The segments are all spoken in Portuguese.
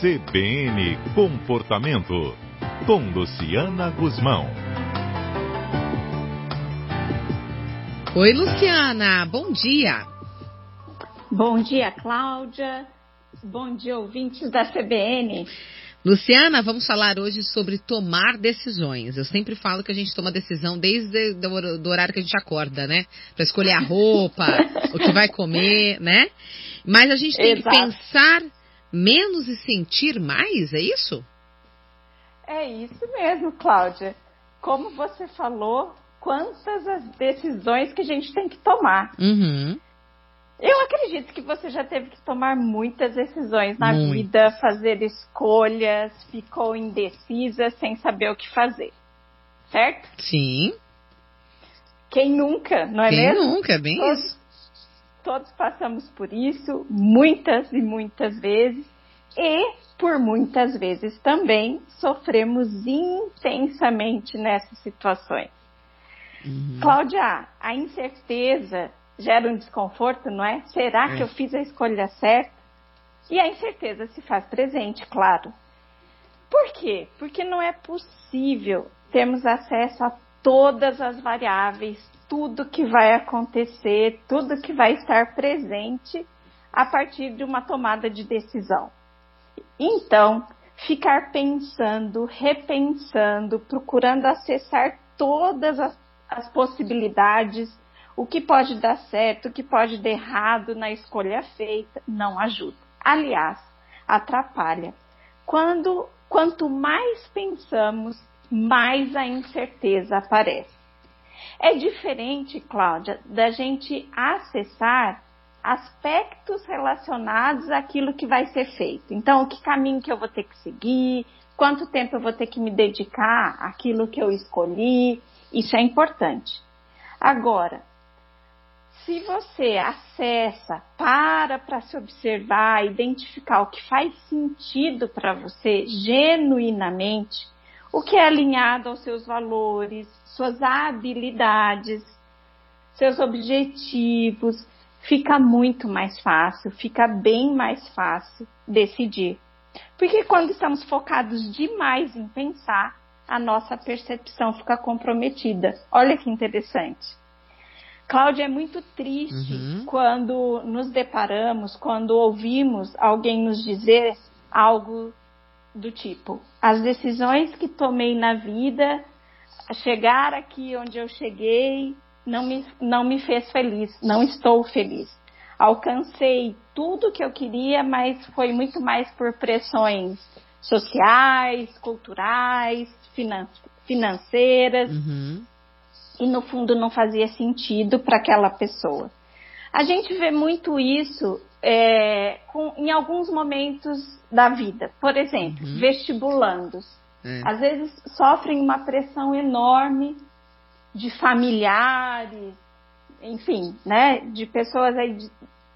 CBN Comportamento, com Luciana Guzmão. Oi, Luciana, bom dia. Bom dia, Cláudia. Bom dia, ouvintes da CBN. Luciana, vamos falar hoje sobre tomar decisões. Eu sempre falo que a gente toma decisão desde o horário que a gente acorda, né? Para escolher a roupa, o que vai comer, né? Mas a gente tem Exato. que pensar menos e sentir mais, é isso? É isso mesmo, Cláudia. Como você falou, quantas as decisões que a gente tem que tomar. Uhum. Eu acredito que você já teve que tomar muitas decisões na Muito. vida, fazer escolhas, ficou indecisa sem saber o que fazer. Certo? Sim. Quem nunca, não é Quem mesmo? Quem nunca, é bem todos, isso. Todos passamos por isso muitas e muitas vezes e por muitas vezes também sofremos intensamente nessas situações. Uhum. Cláudia, a incerteza gera um desconforto, não é? Será é. que eu fiz a escolha certa? E a incerteza se faz presente, claro. Por quê? Porque não é possível termos acesso a todas as variáveis, tudo que vai acontecer, tudo que vai estar presente a partir de uma tomada de decisão. Então, ficar pensando, repensando, procurando acessar todas as, as possibilidades, o que pode dar certo, o que pode dar errado na escolha feita, não ajuda. Aliás, atrapalha. Quando, quanto mais pensamos, mais a incerteza aparece. É diferente, Cláudia, da gente acessar aspectos relacionados àquilo que vai ser feito. Então, que caminho que eu vou ter que seguir, quanto tempo eu vou ter que me dedicar àquilo que eu escolhi, isso é importante. Agora, se você acessa, para para se observar, identificar o que faz sentido para você genuinamente, o que é alinhado aos seus valores, suas habilidades, seus objetivos, fica muito mais fácil, fica bem mais fácil decidir. Porque quando estamos focados demais em pensar, a nossa percepção fica comprometida. Olha que interessante. Cláudia, é muito triste uhum. quando nos deparamos, quando ouvimos alguém nos dizer algo do tipo: as decisões que tomei na vida, chegar aqui onde eu cheguei, não me, não me fez feliz, não estou feliz. Alcancei tudo que eu queria, mas foi muito mais por pressões sociais, culturais, finan financeiras. Uhum e no fundo não fazia sentido para aquela pessoa. A gente vê muito isso é, com, em alguns momentos da vida. Por exemplo, uhum. vestibulandos. É. Às vezes sofrem uma pressão enorme de familiares, enfim, né, de pessoas aí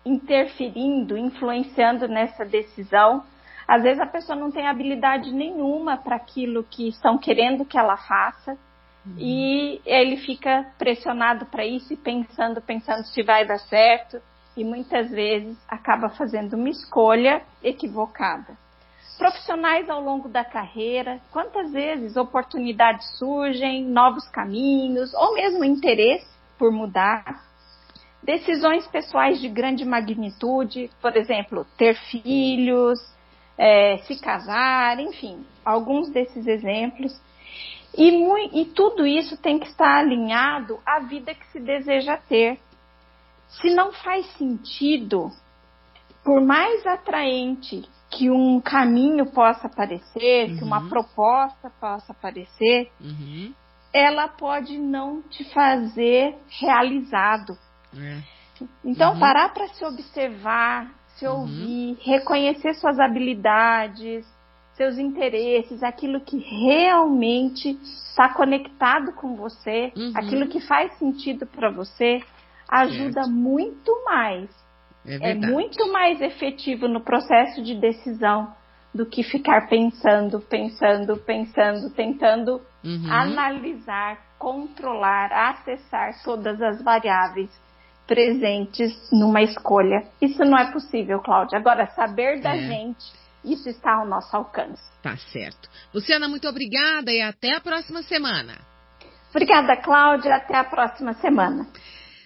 interferindo, influenciando nessa decisão. Às vezes a pessoa não tem habilidade nenhuma para aquilo que estão querendo que ela faça. Uhum. E ele fica pressionado para isso e pensando, pensando se vai dar certo, e muitas vezes acaba fazendo uma escolha equivocada. Profissionais ao longo da carreira, quantas vezes oportunidades surgem, novos caminhos, ou mesmo interesse por mudar. Decisões pessoais de grande magnitude, por exemplo, ter filhos, é, se casar, enfim, alguns desses exemplos e, e tudo isso tem que estar alinhado à vida que se deseja ter. Se não faz sentido, por mais atraente que um caminho possa parecer, uhum. que uma uhum. proposta possa parecer, uhum. ela pode não te fazer realizado. É. Então, uhum. parar para se observar, se uhum. ouvir, reconhecer suas habilidades, seus interesses, aquilo que realmente está conectado com você, uhum. aquilo que faz sentido para você, ajuda certo. muito mais. É, é, muito mais efetivo no processo de decisão do que ficar pensando, pensando, pensando, tentando uhum. analisar, controlar, acessar todas as variáveis presentes numa escolha. Isso não é possível, Cláudia. Agora, saber da é. gente isso está ao nosso alcance. Tá certo. Luciana, muito obrigada e até a próxima semana. Obrigada, Cláudia. Até a próxima semana.